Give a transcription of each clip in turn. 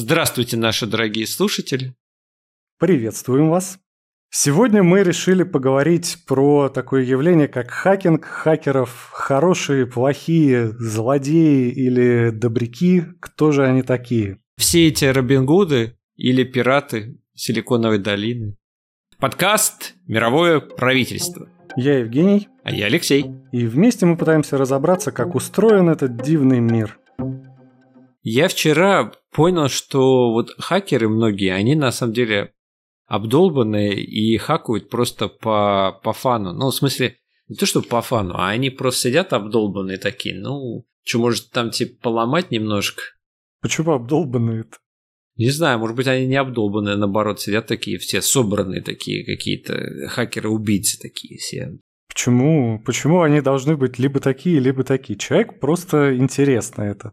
Здравствуйте, наши дорогие слушатели. Приветствуем вас. Сегодня мы решили поговорить про такое явление, как хакинг, хакеров, хорошие, плохие, злодеи или добряки. Кто же они такие? Все эти Робин Гуды или пираты Силиконовой долины. Подкаст «Мировое правительство». Я Евгений. А я Алексей. И вместе мы пытаемся разобраться, как устроен этот дивный мир. Я вчера понял, что вот хакеры многие, они на самом деле обдолбанные и хакают просто по, по фану. Ну, в смысле, не то, что по фану, а они просто сидят обдолбанные такие. Ну, что, может, там типа поломать немножко? Почему обдолбанные-то? Не знаю, может быть, они не обдолбанные, наоборот, сидят такие все собранные такие какие-то хакеры-убийцы такие все. Почему? Почему они должны быть либо такие, либо такие? Человек просто интересно это.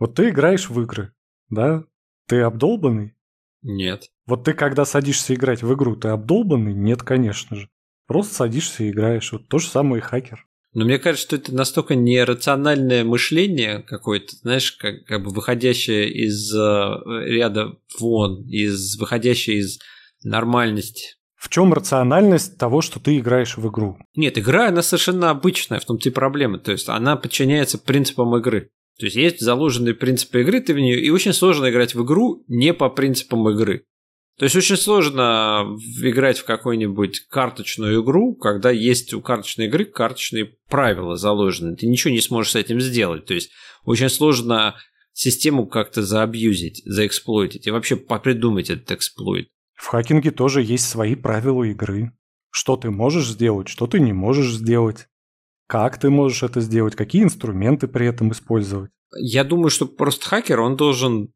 Вот ты играешь в игры, да? Ты обдолбанный? Нет. Вот ты когда садишься играть в игру, ты обдолбанный? Нет, конечно же. Просто садишься и играешь. Вот то же самое и хакер. Но мне кажется, что это настолько нерациональное мышление какое-то, знаешь, как, как бы выходящее из э, ряда вон, из выходящее из нормальности. В чем рациональность того, что ты играешь в игру? Нет, игра, она совершенно обычная, в том-то и проблема. То есть она подчиняется принципам игры. То есть есть заложенные принципы игры, ты в нее, и очень сложно играть в игру не по принципам игры. То есть очень сложно играть в какую-нибудь карточную игру, когда есть у карточной игры карточные правила заложены. Ты ничего не сможешь с этим сделать. То есть очень сложно систему как-то заабьюзить, заэксплойтить и вообще попридумать этот эксплойт. В хакинге тоже есть свои правила игры. Что ты можешь сделать, что ты не можешь сделать. Как ты можешь это сделать? Какие инструменты при этом использовать? Я думаю, что просто хакер, он должен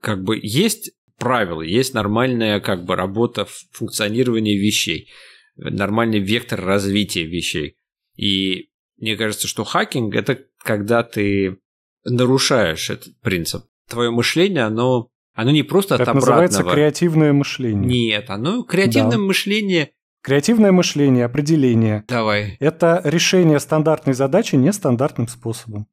как бы есть правила, есть нормальная как бы работа функционирования вещей, нормальный вектор развития вещей. И мне кажется, что хакинг это когда ты нарушаешь этот принцип. Твое мышление, оно, оно не просто это от обратного. называется креативное мышление. Нет, оно креативное да. мышление Креативное мышление, определение. Давай. Это решение стандартной задачи нестандартным способом.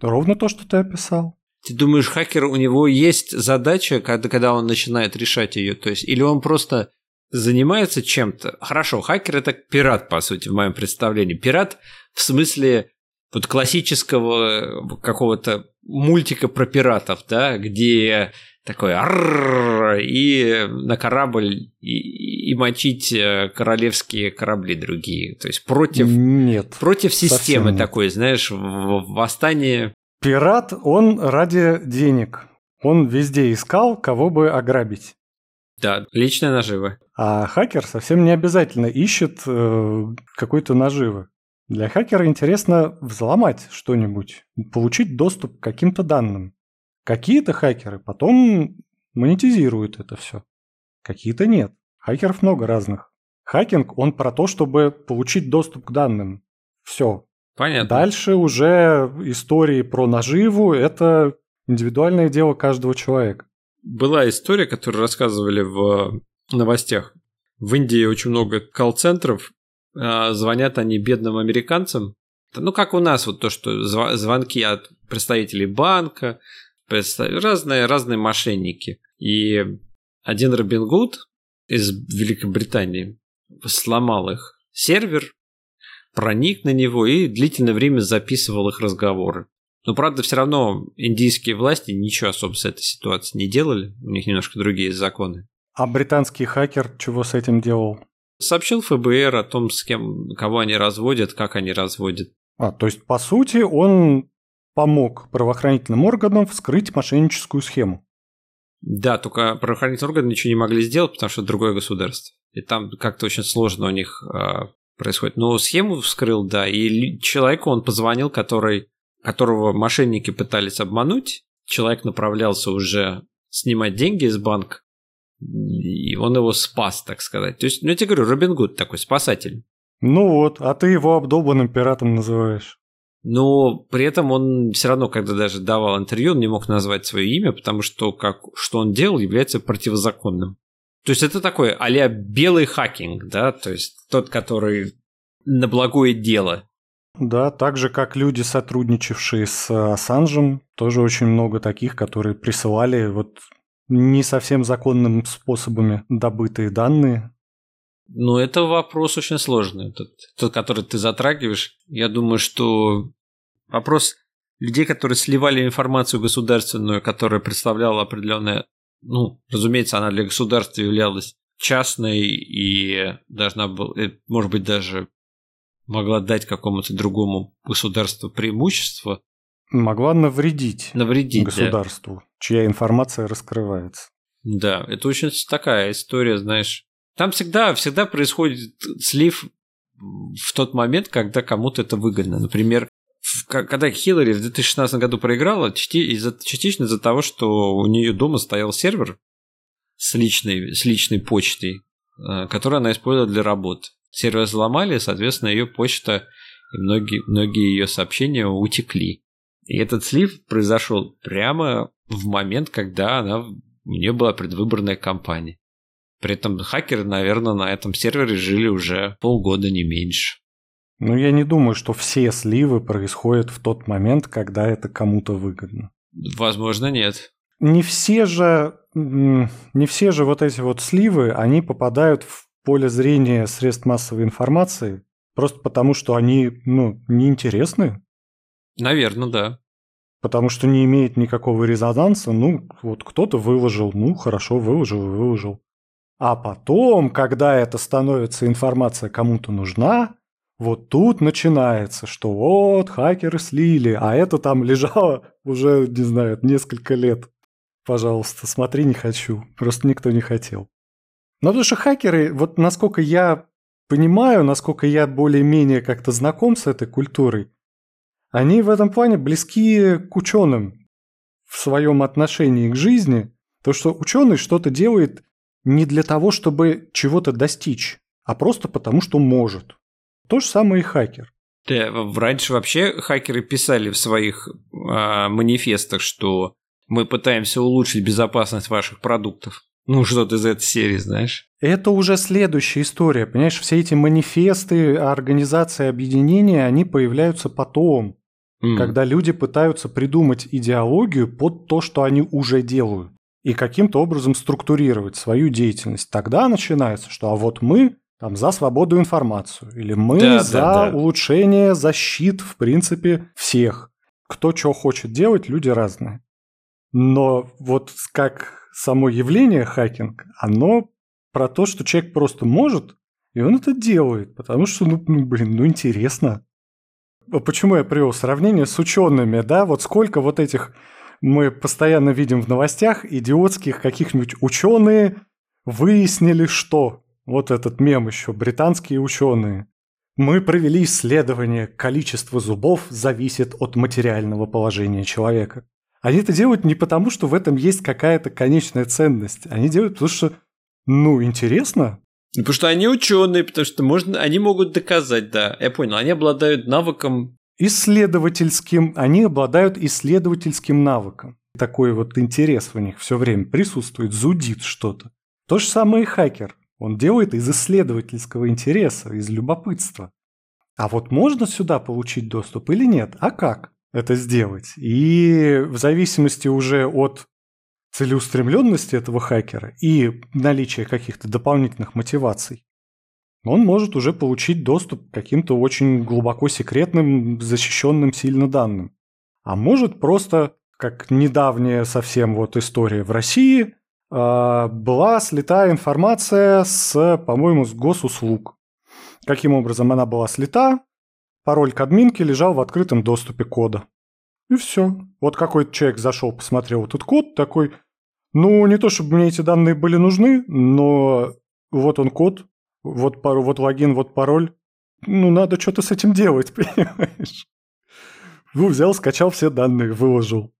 Ровно то, что ты описал. Ты думаешь, хакер, у него есть задача, когда, когда он начинает решать ее? То есть, или он просто занимается чем-то? Хорошо, хакер это пират, по сути, в моем представлении. Пират в смысле вот классического какого-то мультика про пиратов, да, где такой и на корабль и, и мочить э, королевские корабли другие. То есть против, нет, против системы такой, знаешь, восстание. Пират, он ради денег. Он везде искал, кого бы ограбить. Да, личная нажива. А хакер совсем не обязательно ищет э, какой-то наживы. Для хакера интересно взломать что-нибудь, получить доступ к каким-то данным. Какие-то хакеры потом монетизируют это все. Какие-то нет. Хакеров много разных. Хакинг, он про то, чтобы получить доступ к данным. Все. Понятно. Дальше уже истории про наживу – это индивидуальное дело каждого человека. Была история, которую рассказывали в новостях. В Индии очень много колл-центров. А, звонят они бедным американцам. Ну, как у нас, вот то, что звонки от представителей банка, разные, разные мошенники. И один Робин Гуд из Великобритании сломал их сервер, проник на него и длительное время записывал их разговоры. Но, правда, все равно индийские власти ничего особо с этой ситуацией не делали. У них немножко другие законы. А британский хакер чего с этим делал? Сообщил ФБР о том, с кем, кого они разводят, как они разводят. А, то есть, по сути, он помог правоохранительным органам вскрыть мошенническую схему. Да, только правоохранительные органы ничего не могли сделать, потому что это другое государство. И там как-то очень сложно у них э, происходит. Но схему вскрыл, да, и человеку он позвонил, который, которого мошенники пытались обмануть. Человек направлялся уже снимать деньги из банка, и он его спас, так сказать. То есть, ну я тебе говорю, Робин Гуд такой спасатель. Ну вот, а ты его обдолбанным пиратом называешь. Но при этом он все равно, когда даже давал интервью, он не мог назвать свое имя, потому что как, что он делал, является противозаконным. То есть это такой а белый хакинг, да, то есть тот, который на благое дело. Да, так же как люди, сотрудничавшие с Ассанжем, тоже очень много таких, которые присылали вот не совсем законным способами добытые данные? Ну, это вопрос очень сложный, тот, тот, который ты затрагиваешь. Я думаю, что вопрос людей, которые сливали информацию государственную, которая представляла определенное, ну, разумеется, она для государства являлась частной и должна была, э, может быть, даже могла дать какому-то другому государству преимущество. Могла навредить, навредить государству, да. чья информация раскрывается. Да, это очень такая история, знаешь. Там всегда, всегда происходит слив в тот момент, когда кому-то это выгодно. Например, когда Хиллари в 2016 году проиграла, частично из-за того, что у нее дома стоял сервер с личной, с личной почтой, э, которую она использовала для работы. Сервер взломали, соответственно, ее почта и многие, многие ее сообщения утекли. И этот слив произошел прямо в момент, когда она, у нее была предвыборная кампания. При этом хакеры, наверное, на этом сервере жили уже полгода, не меньше. Ну, я не думаю, что все сливы происходят в тот момент, когда это кому-то выгодно. Возможно, нет. Не все же, не все же вот эти вот сливы, они попадают в поле зрения средств массовой информации просто потому, что они, ну, неинтересны. Наверное, да. Потому что не имеет никакого резонанса. Ну, вот кто-то выложил, ну, хорошо, выложил, выложил. А потом, когда это становится информация кому-то нужна, вот тут начинается, что вот, хакеры слили, а это там лежало уже, не знаю, несколько лет. Пожалуйста, смотри, не хочу. Просто никто не хотел. Но потому что хакеры, вот насколько я понимаю, насколько я более-менее как-то знаком с этой культурой, они в этом плане близки к ученым в своем отношении к жизни. То, что ученый что-то делает не для того, чтобы чего-то достичь, а просто потому, что может. То же самое и хакер. Да, раньше вообще хакеры писали в своих э, манифестах, что мы пытаемся улучшить безопасность ваших продуктов. Ну, что-то из этой серии, знаешь. Это уже следующая история. Понимаешь, все эти манифесты, организации, объединения, они появляются потом, mm. когда люди пытаются придумать идеологию под то, что они уже делают, и каким-то образом структурировать свою деятельность. Тогда начинается, что а вот мы там, за свободу информацию. Или мы да, за да, да. улучшение защит, в принципе, всех. Кто что хочет делать, люди разные. Но вот как само явление хакинг, оно про то, что человек просто может, и он это делает, потому что, ну, ну блин, ну интересно. Почему я привел сравнение с учеными, да? Вот сколько вот этих мы постоянно видим в новостях идиотских каких-нибудь ученые выяснили, что вот этот мем еще, британские ученые. Мы провели исследование, количество зубов зависит от материального положения человека. Они это делают не потому, что в этом есть какая-то конечная ценность. Они делают потому, что, ну, интересно. Потому что они ученые, потому что можно, они могут доказать, да. Я понял, они обладают навыком... Исследовательским, они обладают исследовательским навыком. Такой вот интерес в них все время присутствует, зудит что-то. То же самое и хакер. Он делает из исследовательского интереса, из любопытства. А вот можно сюда получить доступ или нет? А как это сделать? И в зависимости уже от целеустремленности этого хакера и наличия каких-то дополнительных мотиваций, он может уже получить доступ к каким-то очень глубоко секретным, защищенным сильно данным. А может просто, как недавняя совсем вот история в России, а, была слита информация с, по-моему, с госуслуг. Каким образом она была слита? Пароль к админке лежал в открытом доступе кода. И все. Вот какой-то человек зашел, посмотрел этот код, такой, ну, не то чтобы мне эти данные были нужны, но вот он код, вот, пару, вот логин, вот пароль. Ну, надо что-то с этим делать, понимаешь? Ну, взял, скачал все данные, выложил.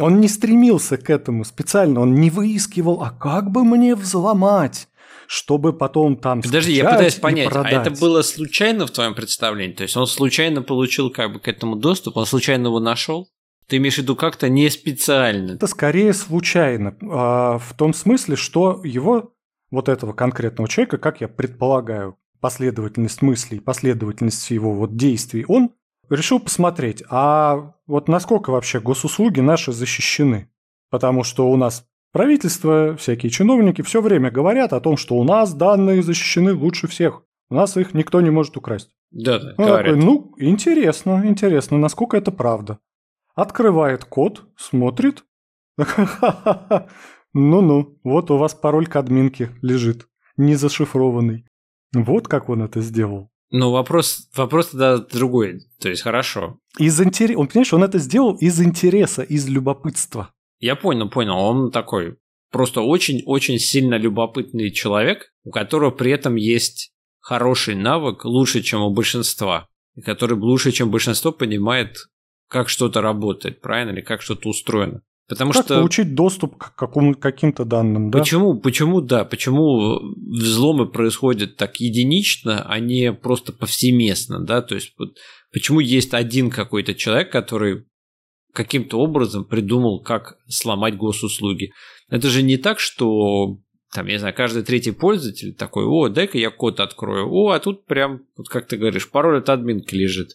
Он не стремился к этому специально, он не выискивал, а как бы мне взломать, чтобы потом там Подожди, я пытаюсь понять, а это было случайно в твоем представлении? То есть он случайно получил как бы к этому доступ, он случайно его нашел? Ты имеешь в виду как-то не специально? Это скорее случайно, а, в том смысле, что его, вот этого конкретного человека, как я предполагаю, последовательность мыслей, последовательность его вот действий, он решил посмотреть, а вот насколько вообще госуслуги наши защищены. Потому что у нас Правительство, всякие чиновники все время говорят о том, что у нас данные защищены лучше всех. У нас их никто не может украсть. Да, да, Он такой, ну, интересно, интересно, насколько это правда. Открывает код, смотрит. Ну-ну, вот у вас пароль к админке лежит, не зашифрованный. Вот как он это сделал. Ну, вопрос, вопрос тогда другой. То есть, хорошо. Из интереса, он, понимаешь, он это сделал из интереса, из любопытства. Я понял, понял. Он такой просто очень-очень сильно любопытный человек, у которого при этом есть хороший навык, лучше, чем у большинства, и который лучше, чем большинство понимает, как что-то работает, правильно, или как что-то устроено. Потому как что... получить доступ к какому- каким-то данным, да? Почему, почему, да, почему взломы происходят так единично, а не просто повсеместно, да, то есть вот, почему есть один какой-то человек, который каким-то образом придумал, как сломать госуслуги. Это же не так, что там, я не знаю, каждый третий пользователь такой, о, дай-ка я код открою, о, а тут прям, вот как ты говоришь, пароль от админки лежит.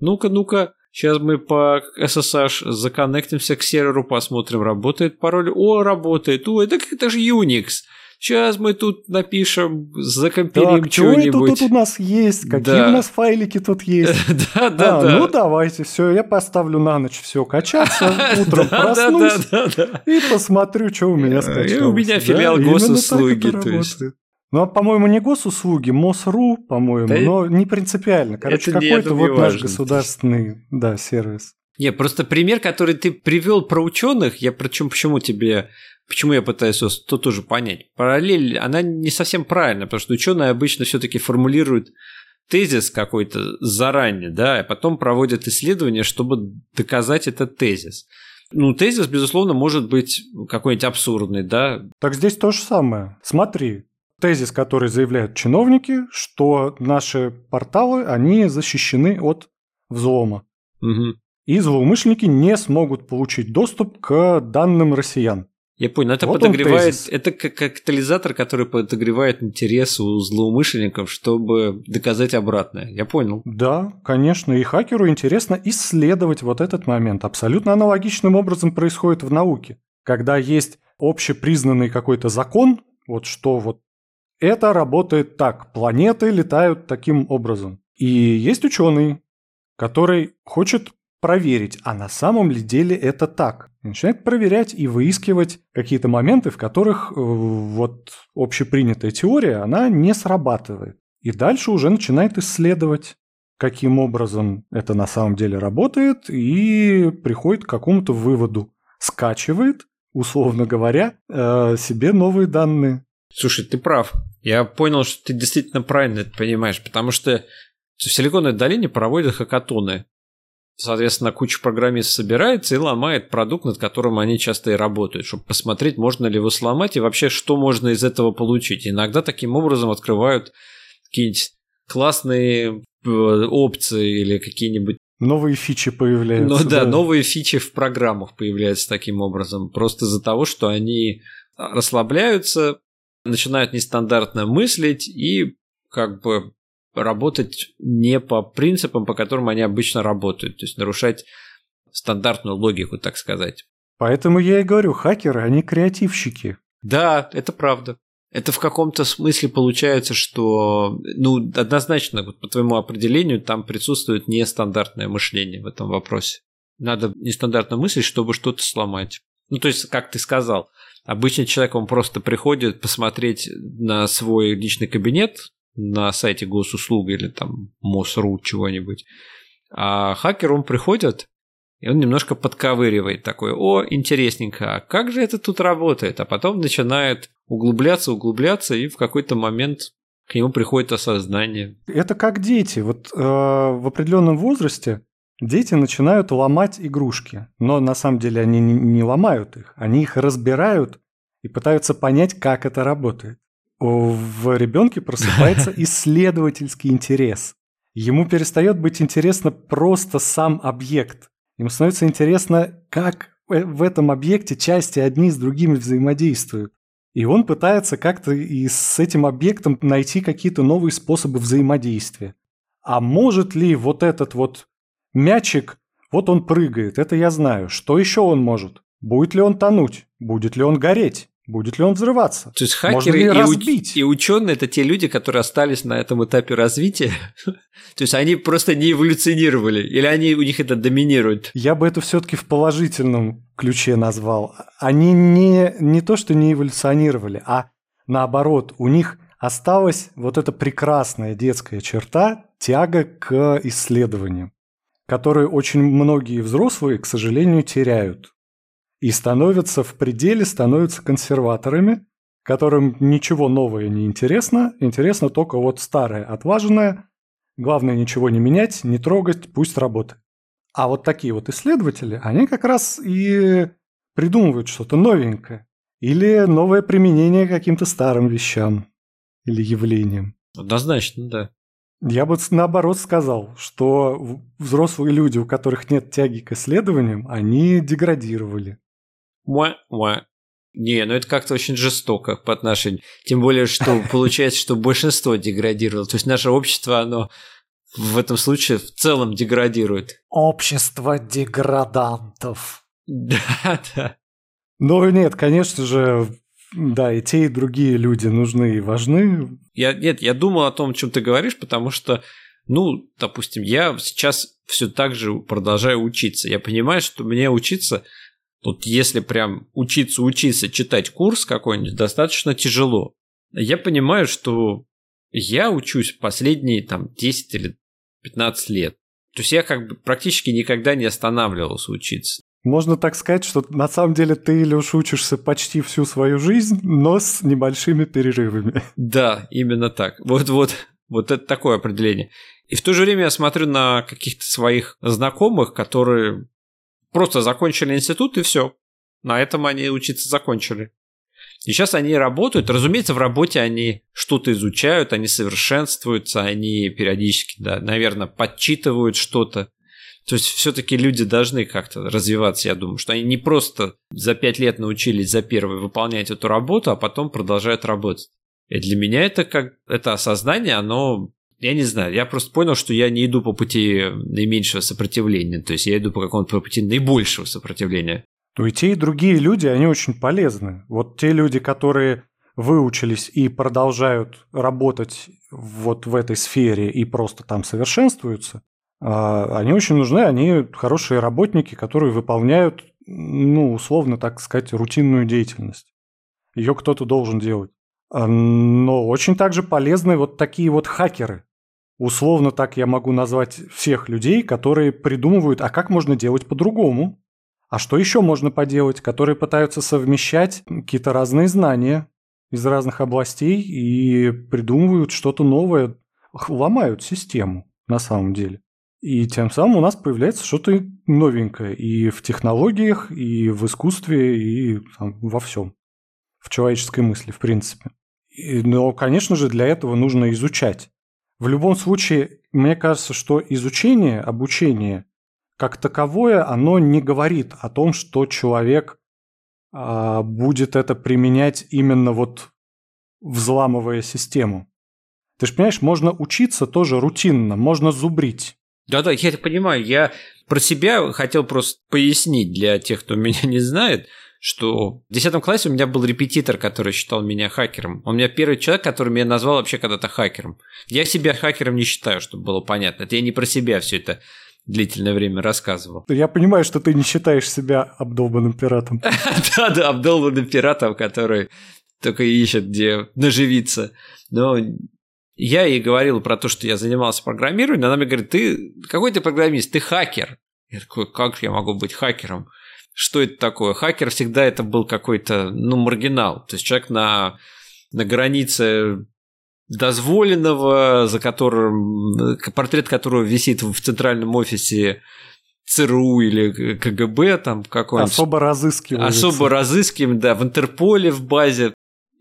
Ну-ка, ну-ка, сейчас мы по SSH законнектимся к серверу, посмотрим, работает пароль, о, работает, о, это, это же Unix. Сейчас мы тут напишем, закомпилим так, что это что-нибудь. тут у нас есть? Какие Да. у нас файлики тут есть? Да, да, А, да. Ну давайте, все, я поставлю на ночь все качаться, утром проснусь и посмотрю, что у меня скачалось. и у меня филиал госуслуги, Ну, а, по-моему, не госуслуги, МОСРУ, по-моему, Да но не принципиально. Короче, какой-то вот наш государственный, да, сервис. Не, просто пример, который ты привел про ученых, я причем почему тебе, почему я пытаюсь то тоже понять. Параллель, она не совсем правильная, потому что ученые обычно все-таки формулируют тезис какой-то заранее, да, а потом проводят исследования, чтобы доказать этот тезис. Ну, тезис, безусловно, может быть какой-нибудь абсурдный, да. Так здесь то же самое. Смотри, тезис, который заявляют чиновники, что наши порталы, они защищены от взлома. Мгм. И злоумышленники не смогут получить доступ к данным россиян. Я понял, это Вот подогревает, это как катализатор, который подогревает интерес у злоумышленников, чтобы доказать обратное. Я понял. Да, конечно, и хакеру интересно исследовать вот этот момент. Абсолютно аналогичным образом происходит в науке. Когда есть общепризнанный какой-то закон, вот что вот это работает так, планеты летают таким образом. И есть ученый, который хочет проверить, а на самом ли деле это так. Начинает проверять и выискивать какие-то моменты, в которых э, вот общепринятая теория, она не срабатывает. И дальше уже начинает исследовать, каким образом это на самом деле работает, и приходит к какому-то выводу. Скачивает, условно говоря, э, себе новые данные. Слушай, ты прав. Я понял, что ты действительно правильно это понимаешь, потому что в Силиконовой долине проводят хакатоны. Соответственно, куча программистов собирается и ломает продукт, над которым они часто и работают, чтобы посмотреть, можно ли его сломать и вообще, что можно из этого получить. Иногда таким образом открывают какие-нибудь классные э, опции или какие-нибудь Новые фичи появляются. ну да, новые фичи в программах появляются таким образом. Просто из-за того, что они расслабляются, начинают нестандартно мыслить и как бы работать не по принципам, по которым они обычно работают. То есть нарушать стандартную логику, так сказать. Поэтому я и говорю, хакеры, они креативщики. Да, это правда. Это в каком-то смысле получается, что, ну, однозначно, вот по твоему определению, там присутствует нестандартное мышление в этом вопросе. Надо нестандартно мыслить, чтобы что-то сломать. Ну, то есть, как ты сказал, обычный человек, он просто приходит посмотреть на свой личный кабинет на сайте госуслуг или там МОСРУ чего-нибудь. А хакер, он приходит, и он немножко подковыривает такой, о, интересненько, а как же это тут работает? А потом начинает углубляться, углубляться, и в какой-то момент к нему приходит осознание. Это как дети. Вот э, в определенном возрасте дети начинают ломать игрушки. Но на самом деле они не, ломают их. Они их разбирают и пытаются понять, как это работает. В ребенке просыпается исследовательский интерес. Ему перестает быть интересно просто сам объект. Ему становится интересно, как э, в этом объекте части одни с другими взаимодействуют. И он пытается как-то и с этим объектом найти какие-то новые способы взаимодействия. А может ли вот этот вот мячик, вот он прыгает, это я знаю. Что еще он может? Будет ли он тонуть? Будет ли он гореть? Будет ли он взрываться? То есть хакеры и, разбить? и ученые это те люди, которые остались на этом этапе развития. То есть они просто не эволюционировали, или они у них это доминирует? Я бы это все-таки в положительном ключе назвал. Они не, не то, что не эволюционировали, а наоборот, у них осталась вот эта прекрасная детская черта тяга к исследованиям, которую очень многие взрослые, к сожалению, теряют и становятся в пределе, становятся консерваторами, которым ничего новое не интересно, интересно только вот старое, отваженное, главное ничего не менять, не трогать, пусть работает. А вот такие вот исследователи, они как раз и придумывают что-то новенькое или новое применение каким-то старым вещам или явлениям. Однозначно, да. Я бы наоборот сказал, что взрослые люди, у которых нет тяги к исследованиям, они деградировали. Муа-муа. Не, ну это как-то очень жестоко по отношению. Тем более, что получается, что большинство деградировало. То есть наше общество, оно в этом случае в целом деградирует. Общество деградантов. Да, да. Ну нет, конечно же, да, и те, и другие люди нужны и важны. Я, нет, я думал о том, о чем ты говоришь, потому что, ну, допустим, я сейчас все так же продолжаю учиться. Я понимаю, что мне учиться вот если прям учиться, учиться, читать курс какой-нибудь, достаточно тяжело. Я понимаю, что я учусь последние там 10 или 15 лет. То есть я как бы практически никогда не останавливался учиться. Можно так сказать, что на самом деле ты, Илюш, учишься почти всю свою жизнь, но с небольшими перерывами. Да, именно так. Вот-вот, вот это такое определение. И в то же время я смотрю на каких-то своих знакомых, которые Просто закончили институт и все. На этом они учиться закончили. И сейчас они работают. Разумеется, в работе они что-то изучают, они совершенствуются, они периодически, да, наверное, подчитывают что-то. То есть все-таки люди должны как-то развиваться, я думаю, что они не просто за пять лет научились за первый выполнять эту работу, а потом продолжают работать. И для меня это как это осознание, оно я не знаю, я просто понял, что я не иду по пути наименьшего сопротивления, то есть я иду по какому-то пути наибольшего сопротивления. Ну и те, и другие люди, они очень полезны. Вот те люди, которые выучились и продолжают работать вот в этой сфере и просто там совершенствуются, они очень нужны, они хорошие работники, которые выполняют, ну, условно так сказать, рутинную деятельность. Ее кто-то должен делать. А, но очень также полезны вот такие вот хакеры, Условно так я могу назвать всех людей, которые придумывают, а как можно делать по-другому, а что еще можно поделать, которые пытаются совмещать какие-то разные знания из разных областей и придумывают что-то новое, ломают систему на самом деле. И тем самым у нас появляется что-то новенькое и в технологиях, и в искусстве, и там, во всем. В человеческой мысли, в принципе. И, но, конечно же, для этого нужно изучать в любом случае, мне кажется, что изучение, обучение как таковое, оно не говорит о том, что человек а, будет это применять именно вот взламывая систему. Ты же понимаешь, можно учиться тоже рутинно, можно зубрить. Да-да, я это понимаю. Я про себя хотел просто пояснить для тех, кто меня не знает – что в 10 классе у меня был репетитор, который считал меня хакером. Он у меня первый человек, который меня назвал вообще когда-то хакером. Я себя хакером не считаю, чтобы было понятно. Это я не про себя все это длительное время рассказывал. Я понимаю, что ты не считаешь себя обдолбанным пиратом. Да-да, обдолбанным пиратом, который только ищет, где наживиться. Но я ей говорил про то, что я занимался программированием, она мне говорит, ты какой ты программист, ты хакер. Я такой, как я могу быть хакером? что это такое? Хакер всегда это был какой-то, ну, маргинал. То есть человек на, на границе дозволенного, за которым, портрет которого висит в центральном офисе ЦРУ или КГБ там какой-нибудь. Особо разыскиваем. Особо разыскиваем, да, в Интерполе в базе.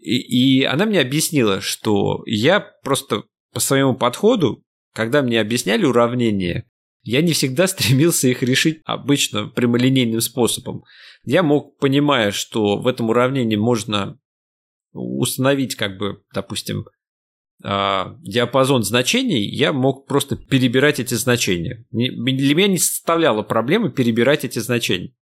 И, она мне объяснила, что я просто по своему подходу, когда мне объясняли уравнение, я не всегда стремился их решить обычно прямолинейным способом. Я мог, понимая, что в этом уравнении можно установить, как бы, допустим, а, диапазон значений, я мог просто перебирать эти значения. Для меня не составляло проблемы перебирать эти значения.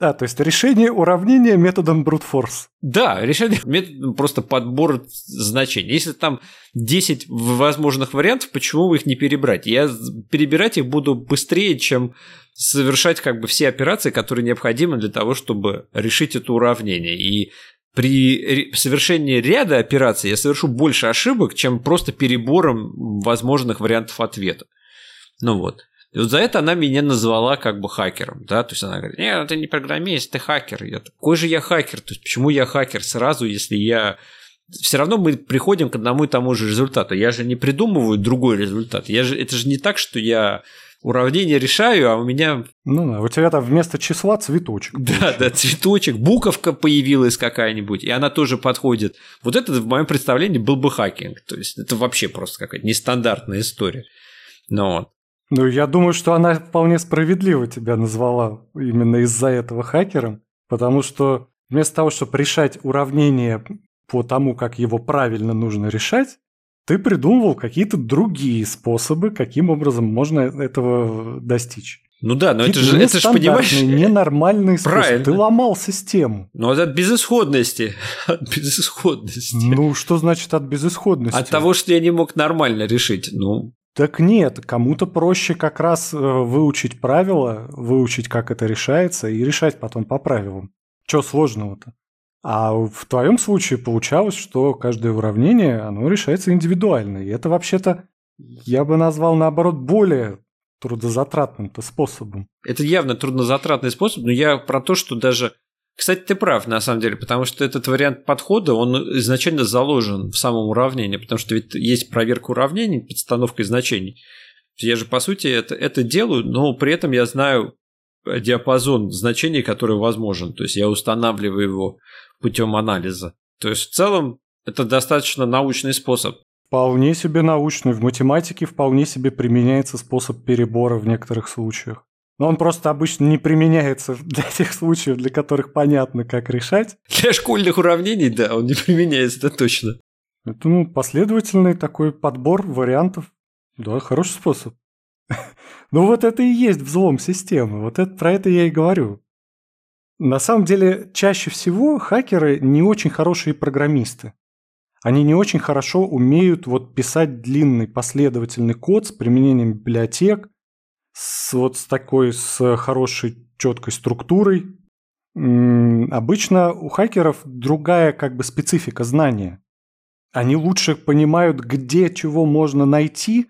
А, то есть решение уравнения методом force. Да, решение методом просто подбор значений. Если там 10 возможных вариантов, почему их не перебрать? Я перебирать их буду быстрее, чем совершать как бы все операции, которые необходимы для того, чтобы решить это уравнение. И при совершении ряда операций я совершу больше ошибок, чем просто перебором возможных вариантов ответа. Ну вот. И вот за это она меня назвала как бы хакером, да, то есть она говорит, нет, ты не программист, ты хакер. Я такой же я хакер, то есть почему я хакер сразу, если я... Все равно мы приходим к одному и тому же результату. Я же не придумываю другой результат. Я же... Это же не так, что я уравнение решаю, а у меня... Ну да, у тебя там вместо числа цветочек. Да, получается. да, цветочек, буковка появилась какая-нибудь, и она тоже подходит. Вот это в моем представлении был бы хакинг. То есть это вообще просто какая-то нестандартная история. Но вот. Ну, я думаю, что она вполне справедливо тебя назвала именно из-за этого хакером, потому что вместо того, чтобы решать уравнение по тому, как его правильно нужно решать, ты придумывал какие-то другие способы, каким образом можно этого достичь. Ну да, но это же, это же, понимаешь... ненормальный способ. Правильно. Ты ломал систему. Ну, от безысходности. От безысходности. Ну, что значит от безысходности? От того, что я не мог нормально решить. Ну, так нет, кому-то проще как раз э, выучить правила, выучить, как это решается, и решать потом по правилам. Чего сложного-то? А в твоем случае получалось, что каждое уравнение, оно решается индивидуально. И это вообще-то, я бы назвал, наоборот, более трудозатратным-то способом. Это явно труднозатратный способ, но я про то, что даже кстати, ты прав, на самом деле, потому что этот вариант подхода, он изначально заложен в самом уравнении, потому что ведь есть проверка уравнений, подстановка значений. Я же, по сути, это, это делаю, но при этом я знаю диапазон значений, который возможен. То есть я устанавливаю его путем анализа. То есть в целом это достаточно научный способ. Вполне себе научный. В математике вполне себе применяется способ перебора в некоторых случаях. Но он просто обычно не применяется для тех случаев, для которых понятно, как решать. Для школьных уравнений, да, он не применяется, это точно. Это, ну, последовательный такой подбор вариантов. Да, хороший способ. Ну вот это и есть взлом системы, вот это, про это я и говорю. На самом деле, чаще всего хакеры не очень хорошие программисты. Они не очень хорошо умеют вот писать длинный последовательный код с применением библиотек, с вот с такой, с хорошей четкой структурой. Обычно у хакеров другая как бы специфика знания. Они лучше понимают, где чего можно найти,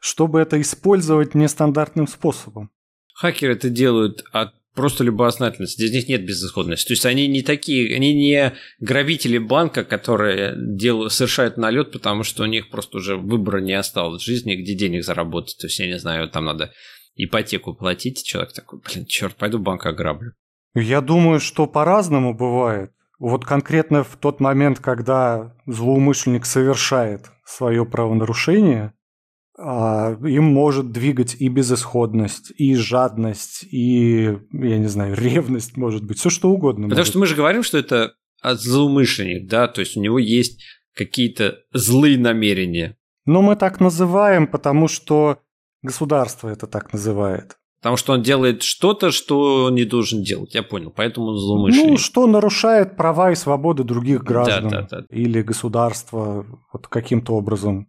чтобы это использовать нестандартным способом. Хакеры это делают от просто любознательности. Здесь них нет безысходности. То есть они не такие, они не грабители банка, которые делают, совершают налет, потому что у них просто уже выбора не осталось в жизни, где денег заработать. То есть, я не знаю, там надо ипотеку платить, человек такой, блин, черт, пойду банк ограблю. Я думаю, что по-разному бывает. Вот конкретно в тот момент, когда злоумышленник совершает свое правонарушение, а, им может двигать и безысходность, и жадность, и, я не знаю, ревность, может быть, все что угодно. Потому может. что мы же говорим, что это злоумышленник, да, то есть у него есть какие-то злые намерения. Но мы так называем, потому что Государство это так называет. Потому что он делает что-то, что он не должен делать, я понял, поэтому он злоумышленник. Ну, что нарушает права и свободы других граждан да, да, да. или государства вот каким-то образом.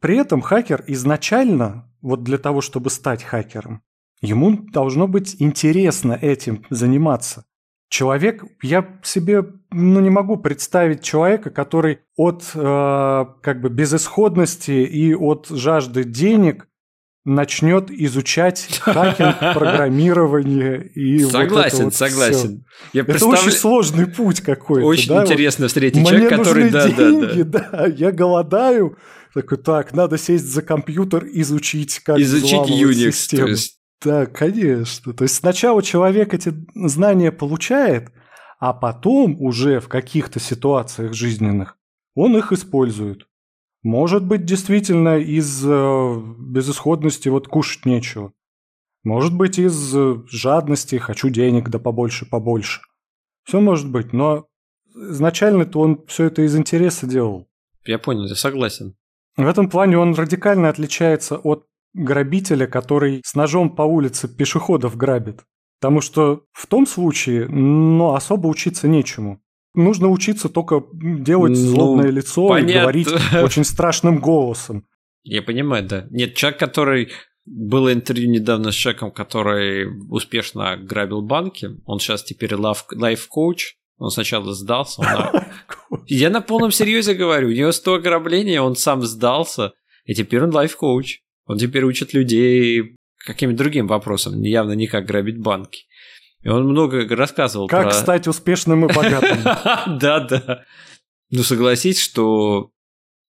При этом хакер изначально, вот для того, чтобы стать хакером, ему должно быть интересно этим заниматься. Человек, я себе ну, не могу представить человека, который от э, как бы безысходности и от жажды денег начнет изучать хакинг, программирование и согласен, вот это вот согласен. Я это представля... очень сложный путь какой-то. Очень да? интересно встретить человека, который да, деньги, да, да. да, я голодаю, такой, так, надо сесть за компьютер, изучить, как изучить Unix. Систему. То есть... Да, конечно. То есть сначала человек эти знания получает, а потом уже в каких-то ситуациях жизненных он их использует. Может быть, действительно из э, безысходности вот кушать нечего. Может быть, из э, жадности хочу денег да побольше, побольше. Все может быть, но изначально-то он все это из интереса делал. Я понял, я согласен. В этом плане он радикально отличается от грабителя, который с ножом по улице пешеходов грабит. Потому что в том случае, ну, особо учиться нечему. Нужно учиться только делать ну, злобное лицо понятно. и говорить очень страшным голосом. Я понимаю, да. Нет, человек, который... Было интервью недавно с человеком, который успешно грабил банки. Он сейчас теперь лайф-коуч. Он сначала сдался. Он... Я на полном серьезе говорю. У него 100 ограблений, он сам сдался. И теперь он лайф-коуч. Он теперь учит людей каким-то другим вопросам, явно не как грабить банки. И он много рассказывал как про... Как стать успешным и богатым. Да, да. Ну, согласись, что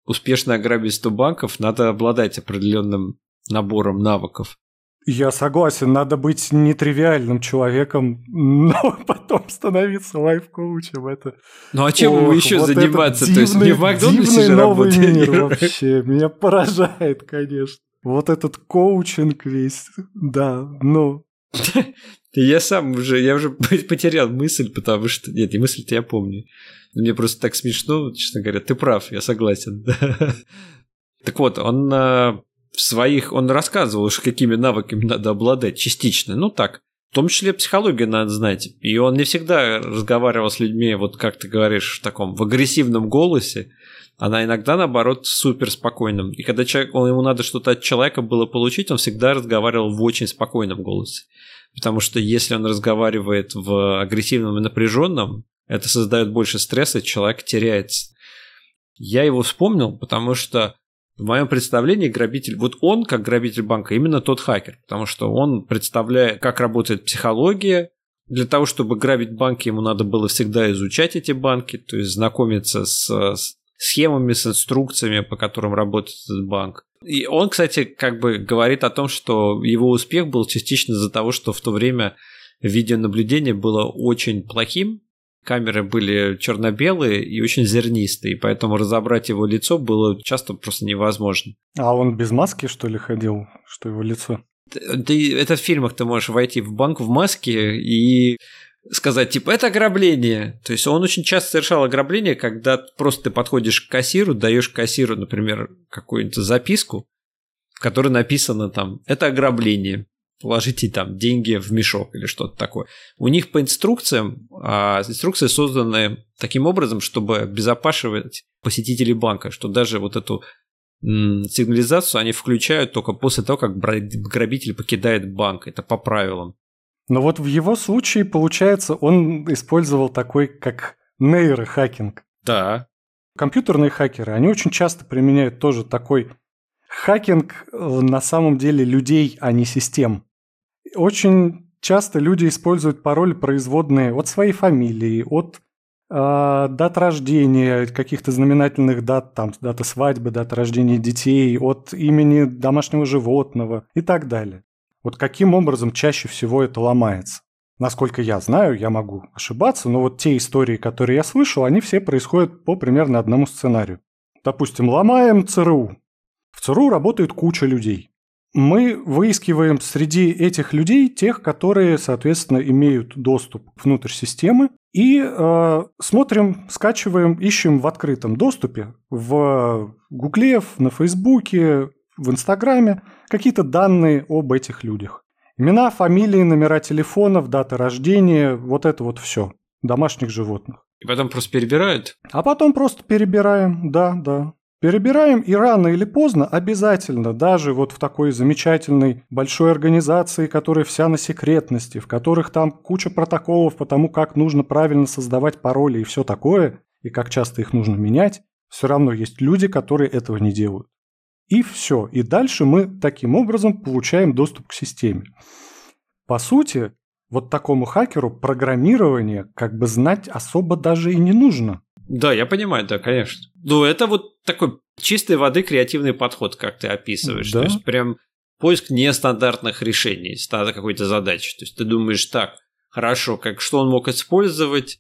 успешно ограбить 100 банков надо обладать определенным набором навыков. Я согласен, надо быть нетривиальным человеком, но потом становиться лайф-коучем. Это... Ну а чем ему еще вот заниматься? Дивный, То есть не в Макдональдсе же новый мир вообще. Меня поражает, конечно. Вот этот коучинг весь, да, ну... Я сам уже, я уже потерял мысль, потому что... Нет, не мысль-то я помню. Мне просто так смешно, честно говоря. Ты прав, я согласен. Так вот, он в своих... Он рассказывал, какими навыками надо обладать частично. Ну так, в том числе психологию надо знать. И он не всегда разговаривал с людьми, вот как ты говоришь, в таком, в агрессивном голосе она иногда, наоборот, супер спокойным. И когда человек, он, ему надо что-то от человека было получить, он всегда разговаривал в очень спокойном голосе. Потому что если он разговаривает в агрессивном и напряженном, это создает больше стресса, человек теряется. Я его вспомнил, потому что в моем представлении грабитель, вот он как грабитель банка именно тот хакер, потому что он представляет, как работает психология. Для того, чтобы грабить банки, ему надо было всегда изучать эти банки, то есть знакомиться с, схемами, с инструкциями, по которым работает этот банк. И он, кстати, как бы говорит о том, что его успех был частично из-за того, что в то время видеонаблюдение было очень плохим, камеры были черно-белые и очень зернистые, поэтому разобрать его лицо было часто просто невозможно. А он без маски, что ли, ходил, что его лицо? Ты, это в фильмах ты можешь войти в банк в маске и сказать, типа, это ограбление. То есть он очень часто совершал ограбление, когда просто ты подходишь к кассиру, даешь кассиру, например, какую-нибудь записку, в которой написано там, это ограбление, положите там деньги в мешок или что-то такое. У них по инструкциям, а инструкции созданы таким образом, чтобы обезопашивать посетителей банка, что даже вот эту сигнализацию они включают только после того, как грабитель покидает банк. Это по правилам. Но вот в его случае, получается, он использовал такой, как нейрохакинг. Да. Компьютерные хакеры, они очень часто применяют тоже такой хакинг э, на самом деле людей, а не систем. Очень часто люди используют пароли производные от своей фамилии, от э, дат рождения, каких-то знаменательных дат, там, дата свадьбы, дата рождения детей, от имени домашнего животного и так далее. Вот каким образом чаще всего это ломается? Насколько я знаю, я могу ошибаться, но вот те истории, которые я слышал, они все происходят по примерно одному сценарию. Допустим, ломаем ЦРУ. В ЦРУ работает куча людей. Мы выискиваем среди этих людей тех, которые, соответственно, имеют доступ внутрь системы, и э, смотрим, скачиваем, ищем в открытом доступе в Гугле, на Фейсбуке, в Инстаграме какие-то данные об этих людях. Имена, фамилии, номера телефонов, дата рождения, вот это вот все. Домашних животных. И потом просто перебирают? А потом просто перебираем, да, да. Перебираем, и рано или поздно обязательно, даже вот в такой замечательной большой организации, которая вся на секретности, в которых там куча протоколов по тому, как нужно правильно создавать пароли и все такое, и как часто их нужно менять, все равно есть люди, которые этого не делают. И все. И дальше мы таким образом получаем доступ к системе. По сути, вот такому хакеру программирование как бы знать особо даже и не нужно. Да, я понимаю, да, конечно. Ну, это вот такой чистой воды креативный подход, как ты описываешь. Да. То есть прям поиск нестандартных решений какой-то задачей. То есть ты думаешь, так, хорошо, как что он мог использовать,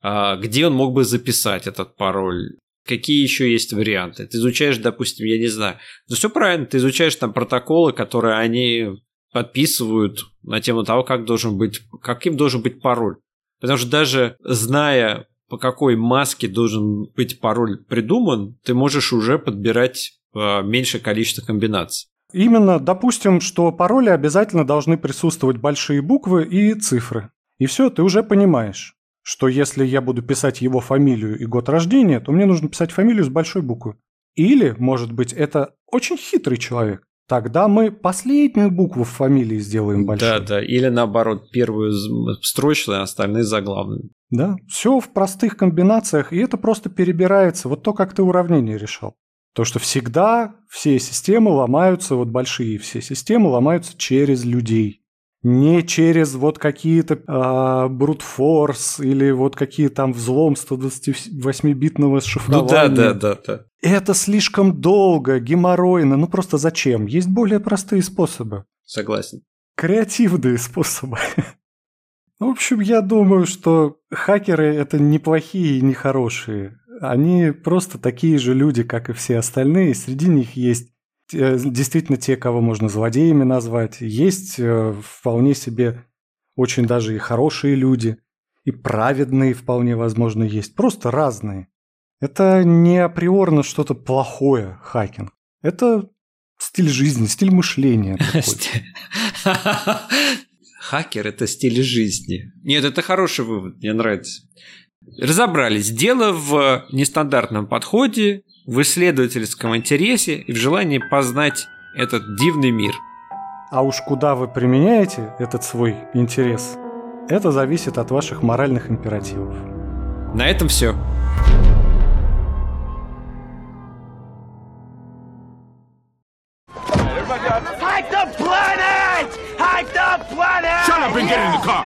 а, где он мог бы записать этот пароль, какие еще есть варианты. Ты изучаешь, допустим, я не знаю. Ну, все правильно, ты изучаешь там протоколы, которые они подписывают на тему того, как должен быть, каким должен быть пароль. Потому что даже зная, по какой маске должен быть пароль придуман, ты можешь уже подбирать э, меньшее количество комбинаций. Именно, допустим, что пароли обязательно должны присутствовать большие буквы и цифры. И все, ты уже понимаешь, что если я буду писать его фамилию и год рождения, то мне нужно писать фамилию с большой буквы. Или, может быть, это очень хитрый человек. Тогда мы последнюю букву в фамилии сделаем большой. Да, да. Или наоборот, первую строчную, а остальные заглавные. Да, все в простых комбинациях, и это просто перебирается. Вот то, как ты уравнение решал. То, что всегда все системы ломаются, вот большие все системы ломаются через людей. Не через вот какие-то э, брутфорс или вот какие там взлом 128-битного шифрования. Ну да, да, да, да. Это слишком долго, геморройно. Ну просто зачем? Есть более простые способы. Согласен. Креативные способы. Ну, в общем, я думаю, что хакеры это неплохие и нехорошие. Они просто такие же люди, как и все остальные. Среди них есть действительно те, кого можно злодеями назвать. Есть э, вполне себе очень даже и хорошие люди, и праведные вполне возможно есть. Просто разные. Это не априорно что-то плохое, хакинг. Это стиль жизни, стиль мышления. Хакер – это стиль жизни. Нет, это хороший вывод, мне нравится. Разобрались. Дело в нестандартном подходе, в исследовательском интересе и в желании познать этот дивный мир. А уж куда вы применяете этот свой интерес, это зависит от ваших моральных императивов. На этом все. Hide the planet! Hide the planet! Shut up and get in the car!